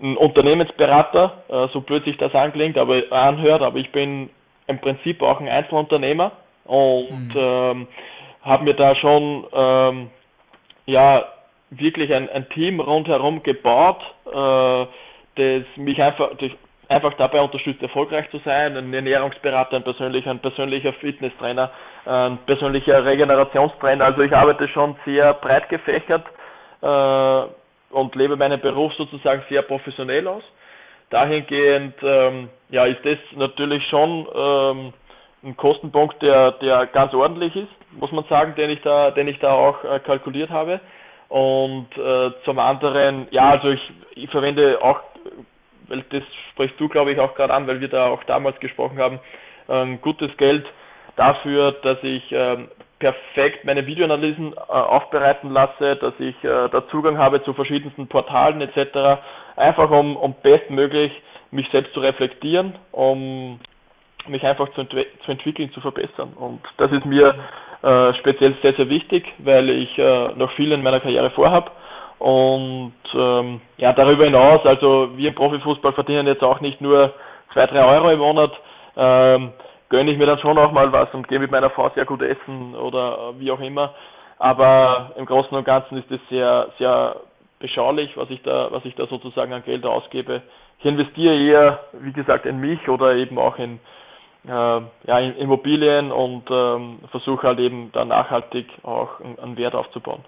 einen Unternehmensberater, äh, so blöd sich das anklingt, aber anhört, aber ich bin im Prinzip auch ein Einzelunternehmer und mhm. ähm, habe mir da schon ähm, ja wirklich ein, ein Team rundherum gebaut, äh, das mich einfach durch einfach dabei unterstützt, erfolgreich zu sein. Ein Ernährungsberater, ein persönlicher, ein persönlicher Fitnesstrainer, ein persönlicher Regenerationstrainer. Also ich arbeite schon sehr breit gefächert äh, und lebe meinen Beruf sozusagen sehr professionell aus. dahingehend ähm, ja, ist das natürlich schon ähm, ein Kostenpunkt, der, der ganz ordentlich ist, muss man sagen, den ich da, den ich da auch äh, kalkuliert habe. Und äh, zum anderen, ja, also ich, ich verwende auch, weil das sprichst du, glaube ich, auch gerade an, weil wir da auch damals gesprochen haben, ein gutes Geld dafür, dass ich ähm, perfekt meine Videoanalysen äh, aufbereiten lasse, dass ich äh, da Zugang habe zu verschiedensten Portalen etc. Einfach um, um bestmöglich mich selbst zu reflektieren, um mich einfach zu, entwe zu entwickeln, zu verbessern. Und das ist mir äh, speziell sehr, sehr wichtig, weil ich äh, noch viel in meiner Karriere vorhabe. Und ähm, ja, darüber hinaus, also wir Profifußball verdienen jetzt auch nicht nur zwei, drei Euro im Monat, ähm, gönne ich mir dann schon auch mal was und gehe mit meiner Frau sehr gut essen oder wie auch immer. Aber im Großen und Ganzen ist es sehr, sehr beschaulich, was ich da, was ich da sozusagen an Geld ausgebe. Ich investiere eher, wie gesagt, in mich oder eben auch in, äh, ja, in Immobilien und ähm, versuche halt eben da nachhaltig auch einen Wert aufzubauen.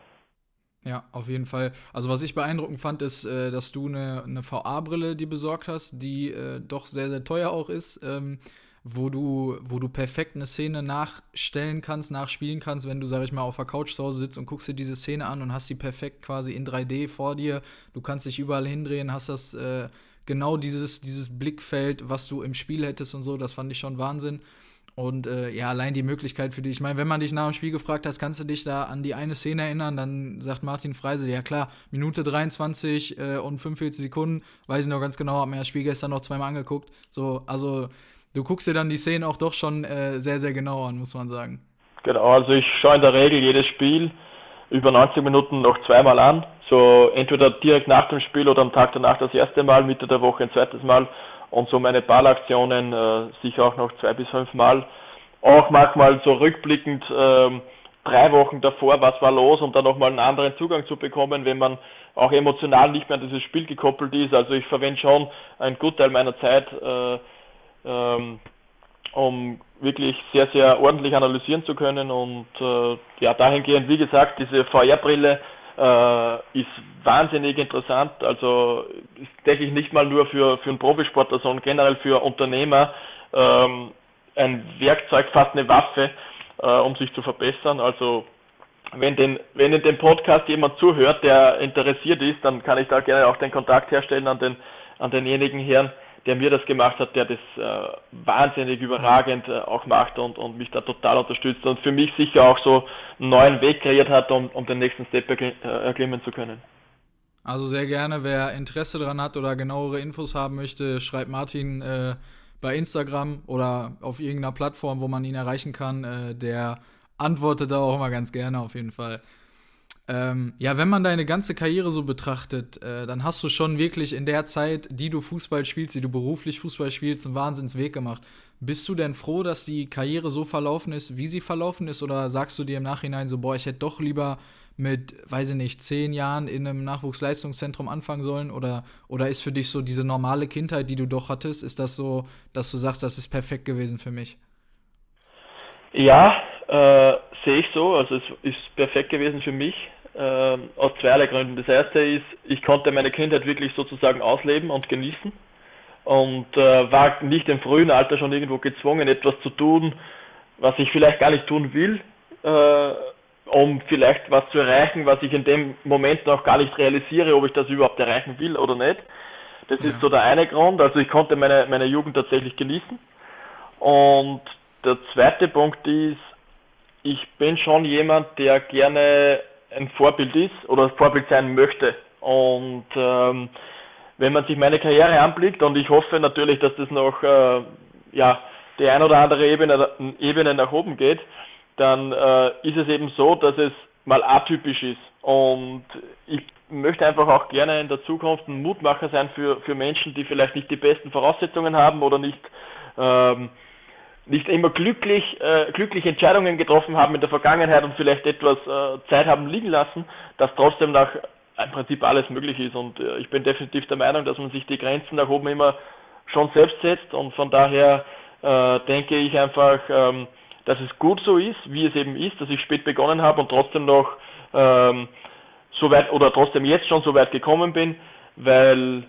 Ja, auf jeden Fall. Also was ich beeindruckend fand, ist, äh, dass du eine, eine VA-Brille dir besorgt hast, die äh, doch sehr, sehr teuer auch ist. Ähm, wo du, wo du perfekt eine Szene nachstellen kannst, nachspielen kannst, wenn du, sag ich mal, auf der Couch zu Hause sitzt und guckst dir diese Szene an und hast sie perfekt quasi in 3D vor dir. Du kannst dich überall hindrehen, hast das äh, genau dieses, dieses Blickfeld, was du im Spiel hättest und so, das fand ich schon Wahnsinn. Und äh, ja, allein die Möglichkeit für dich. Ich meine, wenn man dich nach dem Spiel gefragt hast, kannst du dich da an die eine Szene erinnern, dann sagt Martin Freise, ja klar, Minute 23 äh, und 45 Sekunden, weiß ich noch ganz genau, habe mir das Spiel gestern noch zweimal angeguckt. So, also du guckst dir dann die Szenen auch doch schon äh, sehr, sehr genau an, muss man sagen. Genau, also ich schaue in der Regel jedes Spiel über 90 Minuten noch zweimal an. So entweder direkt nach dem Spiel oder am Tag danach das erste Mal, Mitte der Woche ein zweites Mal und so meine Ballaktionen äh, sicher auch noch zwei bis fünf Mal. Auch manchmal so rückblickend ähm, drei Wochen davor, was war los, um dann nochmal einen anderen Zugang zu bekommen, wenn man auch emotional nicht mehr an dieses Spiel gekoppelt ist. Also ich verwende schon einen Gutteil meiner Zeit äh, ähm, um wirklich sehr, sehr ordentlich analysieren zu können. Und äh, ja, dahingehend, wie gesagt, diese VR-Brille äh, ist wahnsinnig interessant. Also ist, denke ich, nicht mal nur für, für einen Profisportler, sondern generell für Unternehmer ähm, ein Werkzeug, fast eine Waffe, äh, um sich zu verbessern. Also wenn, den, wenn in dem Podcast jemand zuhört, der interessiert ist, dann kann ich da gerne auch den Kontakt herstellen an, den, an denjenigen Herrn, der mir das gemacht hat, der das äh, wahnsinnig überragend äh, auch macht und, und mich da total unterstützt und für mich sicher auch so einen neuen Weg kreiert hat, um, um den nächsten Step äh, erklimmen zu können. Also sehr gerne, wer Interesse daran hat oder genauere Infos haben möchte, schreibt Martin äh, bei Instagram oder auf irgendeiner Plattform, wo man ihn erreichen kann. Äh, der antwortet da auch immer ganz gerne auf jeden Fall. Ähm, ja, wenn man deine ganze Karriere so betrachtet, äh, dann hast du schon wirklich in der Zeit, die du Fußball spielst, die du beruflich Fußball spielst, einen Wahnsinnsweg gemacht. Bist du denn froh, dass die Karriere so verlaufen ist, wie sie verlaufen ist? Oder sagst du dir im Nachhinein so, boah, ich hätte doch lieber mit, weiß ich nicht, zehn Jahren in einem Nachwuchsleistungszentrum anfangen sollen? Oder, oder ist für dich so diese normale Kindheit, die du doch hattest, ist das so, dass du sagst, das ist perfekt gewesen für mich? Ja, äh, sehe ich so. Also es ist perfekt gewesen für mich äh, aus zweierlei Gründen. Das erste ist, ich konnte meine Kindheit wirklich sozusagen ausleben und genießen und äh, war nicht im frühen Alter schon irgendwo gezwungen, etwas zu tun, was ich vielleicht gar nicht tun will, äh, um vielleicht was zu erreichen, was ich in dem Moment noch gar nicht realisiere, ob ich das überhaupt erreichen will oder nicht. Das ja. ist so der eine Grund. Also ich konnte meine, meine Jugend tatsächlich genießen. Und der zweite Punkt ist, ich bin schon jemand, der gerne ein Vorbild ist oder ein Vorbild sein möchte. Und ähm, wenn man sich meine Karriere anblickt, und ich hoffe natürlich, dass das noch äh, ja, die ein oder andere Ebene, Ebene nach oben geht, dann äh, ist es eben so, dass es mal atypisch ist. Und ich möchte einfach auch gerne in der Zukunft ein Mutmacher sein für, für Menschen, die vielleicht nicht die besten Voraussetzungen haben oder nicht ähm, nicht immer glücklich, äh, glückliche Entscheidungen getroffen haben in der Vergangenheit und vielleicht etwas äh, Zeit haben liegen lassen, dass trotzdem nach im Prinzip alles möglich ist. Und äh, ich bin definitiv der Meinung, dass man sich die Grenzen nach oben immer schon selbst setzt und von daher äh, denke ich einfach, ähm, dass es gut so ist, wie es eben ist, dass ich spät begonnen habe und trotzdem noch ähm, so weit oder trotzdem jetzt schon so weit gekommen bin, weil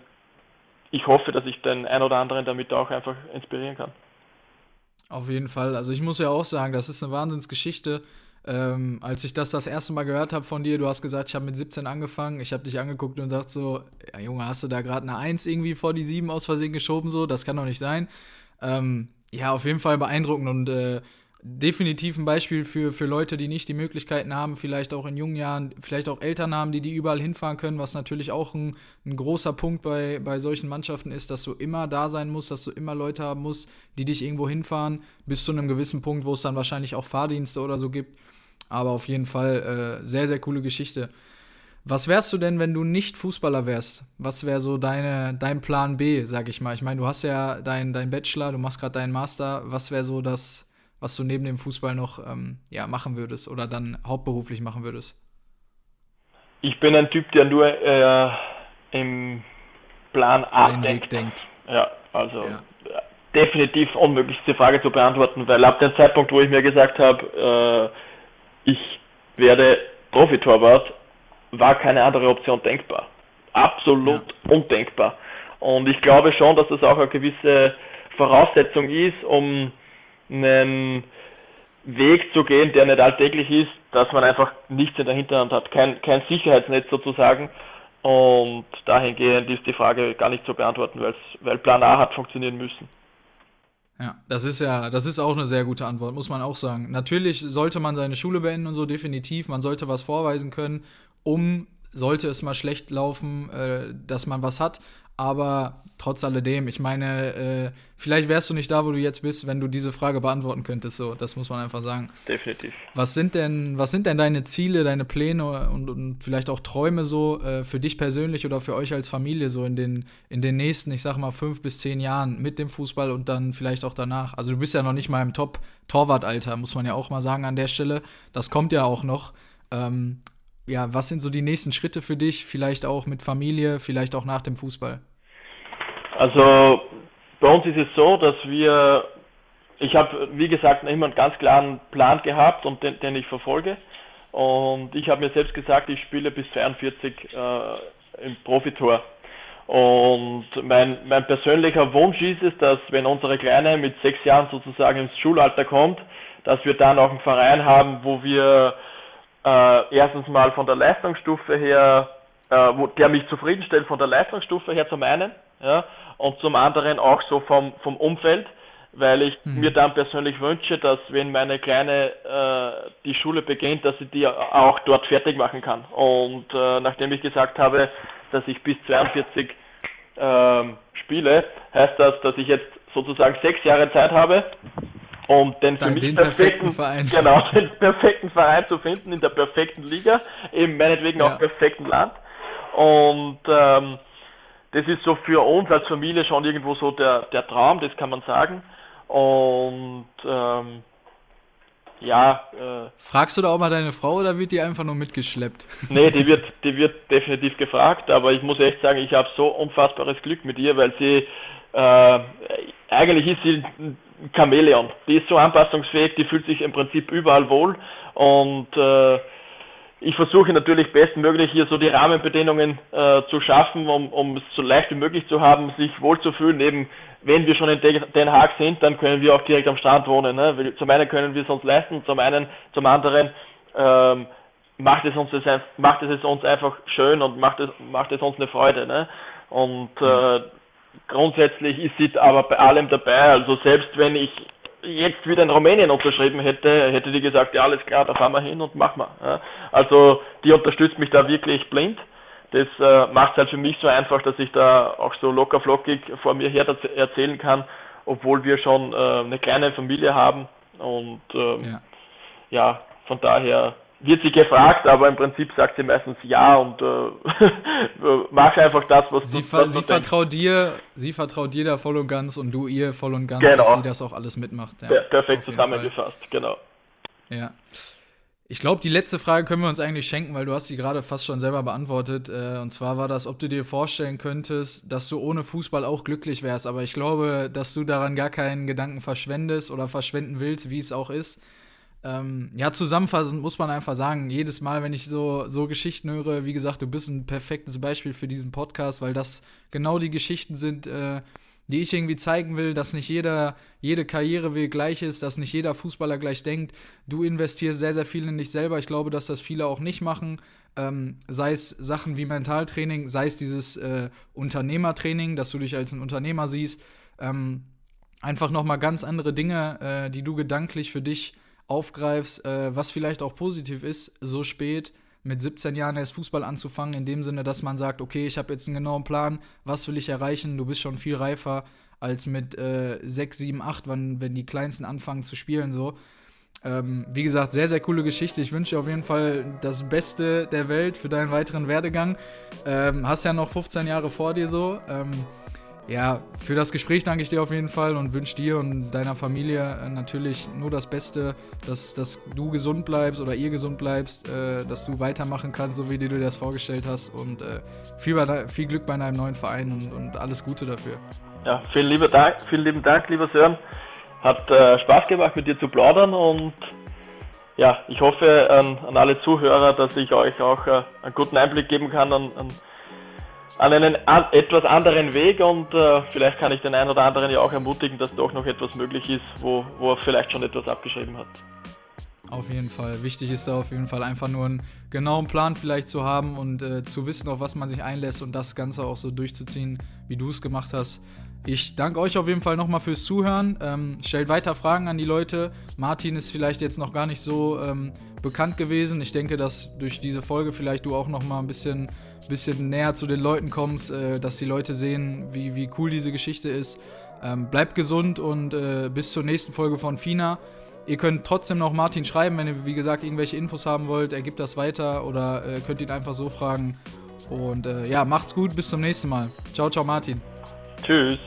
ich hoffe, dass ich den ein oder anderen damit auch einfach inspirieren kann. Auf jeden Fall. Also ich muss ja auch sagen, das ist eine Wahnsinnsgeschichte. Ähm, als ich das das erste Mal gehört habe von dir, du hast gesagt, ich habe mit 17 angefangen, ich habe dich angeguckt und dachte so, ja Junge, hast du da gerade eine 1 irgendwie vor die 7 aus Versehen geschoben, so, das kann doch nicht sein. Ähm, ja, auf jeden Fall beeindruckend und äh, definitiv ein Beispiel für, für Leute, die nicht die Möglichkeiten haben, vielleicht auch in jungen Jahren, vielleicht auch Eltern haben, die die überall hinfahren können, was natürlich auch ein, ein großer Punkt bei, bei solchen Mannschaften ist, dass du immer da sein musst, dass du immer Leute haben musst, die dich irgendwo hinfahren, bis zu einem gewissen Punkt, wo es dann wahrscheinlich auch Fahrdienste oder so gibt. Aber auf jeden Fall äh, sehr, sehr coole Geschichte. Was wärst du denn, wenn du nicht Fußballer wärst? Was wäre so deine, dein Plan B, sag ich mal? Ich meine, du hast ja deinen dein Bachelor, du machst gerade deinen Master. Was wäre so das, was du neben dem Fußball noch ähm, ja, machen würdest oder dann hauptberuflich machen würdest? Ich bin ein Typ, der nur äh, im Plan A denkt. denkt. Ja, also ja. definitiv unmöglich, die Frage zu beantworten, weil ab dem Zeitpunkt, wo ich mir gesagt habe, äh, ich werde Profitorwart, war keine andere Option denkbar. Absolut ja. undenkbar. Und ich glaube schon, dass das auch eine gewisse Voraussetzung ist, um einen Weg zu gehen, der nicht alltäglich ist, dass man einfach nichts in der Hinterhand hat, kein, kein Sicherheitsnetz sozusagen. Und dahingehend ist die Frage gar nicht zu beantworten, weil Plan A hat funktionieren müssen. Ja, das ist ja, das ist auch eine sehr gute Antwort, muss man auch sagen. Natürlich sollte man seine Schule beenden und so, definitiv. Man sollte was vorweisen können, um, sollte es mal schlecht laufen, äh, dass man was hat. Aber trotz alledem, ich meine, äh, vielleicht wärst du nicht da, wo du jetzt bist, wenn du diese Frage beantworten könntest. So, das muss man einfach sagen. Definitiv. Was sind denn, was sind denn deine Ziele, deine Pläne und, und vielleicht auch Träume so äh, für dich persönlich oder für euch als Familie so in den, in den nächsten, ich sag mal, fünf bis zehn Jahren mit dem Fußball und dann vielleicht auch danach? Also du bist ja noch nicht mal im Top-Torwart-Alter, muss man ja auch mal sagen an der Stelle. Das kommt ja auch noch. Ähm, ja, was sind so die nächsten Schritte für dich? Vielleicht auch mit Familie, vielleicht auch nach dem Fußball? Also bei uns ist es so, dass wir, ich habe wie gesagt immer einen ganz klaren Plan gehabt und den, den ich verfolge. Und ich habe mir selbst gesagt, ich spiele bis 42 äh, im Profitor. Und mein, mein persönlicher Wunsch ist es, dass wenn unsere Kleine mit sechs Jahren sozusagen ins Schulalter kommt, dass wir dann auch einen Verein haben, wo wir äh, erstens mal von der Leistungsstufe her, äh, wo, der mich zufriedenstellt von der Leistungsstufe her zum einen, ja, und zum anderen auch so vom, vom Umfeld, weil ich mhm. mir dann persönlich wünsche, dass wenn meine Kleine äh, die Schule beginnt, dass sie die auch dort fertig machen kann. Und äh, nachdem ich gesagt habe, dass ich bis 42 äh, spiele, heißt das, dass ich jetzt sozusagen sechs Jahre Zeit habe, um den für mich den perfekten, perfekten, Verein. Genau, den perfekten Verein zu finden in der perfekten Liga, eben meinetwegen ja. auch perfekten Land. Und ähm, das ist so für uns als Familie schon irgendwo so der, der Traum, das kann man sagen. Und ähm, ja. Äh, Fragst du da auch mal deine Frau oder wird die einfach nur mitgeschleppt? Nee, die wird, die wird definitiv gefragt, aber ich muss echt sagen, ich habe so unfassbares Glück mit ihr, weil sie äh, eigentlich ist sie ein Chamäleon. Die ist so anpassungsfähig, die fühlt sich im Prinzip überall wohl und äh, ich versuche natürlich bestmöglich hier so die Rahmenbedingungen äh, zu schaffen, um, um es so leicht wie möglich zu haben, sich wohlzufühlen. Eben, wenn wir schon in Den Haag sind, dann können wir auch direkt am Strand wohnen. Ne? Zum einen können wir es uns leisten, zum einen, zum anderen ähm, macht es uns das, macht es uns einfach schön und macht es macht es uns eine Freude. Ne? Und äh, grundsätzlich ist sie aber bei allem dabei. Also selbst wenn ich jetzt wieder in Rumänien unterschrieben hätte, hätte die gesagt, ja alles klar, da fahren wir hin und machen wir. Also die unterstützt mich da wirklich blind. Das äh, macht es halt für mich so einfach, dass ich da auch so locker flockig vor mir her erzählen kann, obwohl wir schon äh, eine kleine Familie haben. Und ähm, ja. ja, von daher wird sie gefragt, aber im Prinzip sagt sie meistens ja und äh, mach einfach das, was sie, du ver Sie vertraut dir, sie vertraut dir da voll und ganz und du ihr voll und ganz, genau. dass sie das auch alles mitmacht. Ja, perfekt zusammengefasst, genau. Ja. Ich glaube, die letzte Frage können wir uns eigentlich schenken, weil du hast sie gerade fast schon selber beantwortet. Äh, und zwar war das, ob du dir vorstellen könntest, dass du ohne Fußball auch glücklich wärst. Aber ich glaube, dass du daran gar keinen Gedanken verschwendest oder verschwenden willst, wie es auch ist. Ähm, ja, zusammenfassend muss man einfach sagen, jedes Mal, wenn ich so, so Geschichten höre, wie gesagt, du bist ein perfektes Beispiel für diesen Podcast, weil das genau die Geschichten sind, äh, die ich irgendwie zeigen will, dass nicht jeder, jede Karriereweg gleich ist, dass nicht jeder Fußballer gleich denkt. Du investierst sehr, sehr viel in dich selber. Ich glaube, dass das viele auch nicht machen. Ähm, sei es Sachen wie Mentaltraining, sei es dieses äh, Unternehmertraining, dass du dich als ein Unternehmer siehst. Ähm, einfach nochmal ganz andere Dinge, äh, die du gedanklich für dich aufgreifst, äh, was vielleicht auch positiv ist, so spät mit 17 Jahren erst Fußball anzufangen, in dem Sinne, dass man sagt, okay, ich habe jetzt einen genauen Plan, was will ich erreichen, du bist schon viel reifer als mit äh, 6, 7, 8, wann, wenn die Kleinsten anfangen zu spielen, so. Ähm, wie gesagt, sehr, sehr coole Geschichte. Ich wünsche dir auf jeden Fall das Beste der Welt für deinen weiteren Werdegang. Ähm, hast ja noch 15 Jahre vor dir so. Ähm, ja, für das Gespräch danke ich dir auf jeden Fall und wünsche dir und deiner Familie äh, natürlich nur das Beste, dass, dass du gesund bleibst oder ihr gesund bleibst, äh, dass du weitermachen kannst, so wie du dir das vorgestellt hast. Und äh, viel, viel Glück bei deinem neuen Verein und, und alles Gute dafür. Ja, vielen lieben Dank, vielen lieben Dank lieber Sören. Hat äh, Spaß gemacht, mit dir zu plaudern und ja, ich hoffe an, an alle Zuhörer, dass ich euch auch äh, einen guten Einblick geben kann an, an an einen an, etwas anderen Weg und äh, vielleicht kann ich den einen oder anderen ja auch ermutigen, dass doch noch etwas möglich ist, wo, wo er vielleicht schon etwas abgeschrieben hat. Auf jeden Fall. Wichtig ist da auf jeden Fall einfach nur einen genauen Plan vielleicht zu haben und äh, zu wissen, auf was man sich einlässt und das Ganze auch so durchzuziehen, wie du es gemacht hast. Ich danke euch auf jeden Fall nochmal fürs Zuhören. Ähm, stellt weiter Fragen an die Leute. Martin ist vielleicht jetzt noch gar nicht so ähm, bekannt gewesen. Ich denke, dass durch diese Folge vielleicht du auch nochmal ein bisschen bisschen näher zu den Leuten kommst, äh, dass die Leute sehen, wie, wie cool diese Geschichte ist. Ähm, bleibt gesund und äh, bis zur nächsten Folge von FINA. Ihr könnt trotzdem noch Martin schreiben, wenn ihr, wie gesagt, irgendwelche Infos haben wollt. Er gibt das weiter oder äh, könnt ihn einfach so fragen. Und äh, ja, macht's gut, bis zum nächsten Mal. Ciao, ciao, Martin. Tschüss.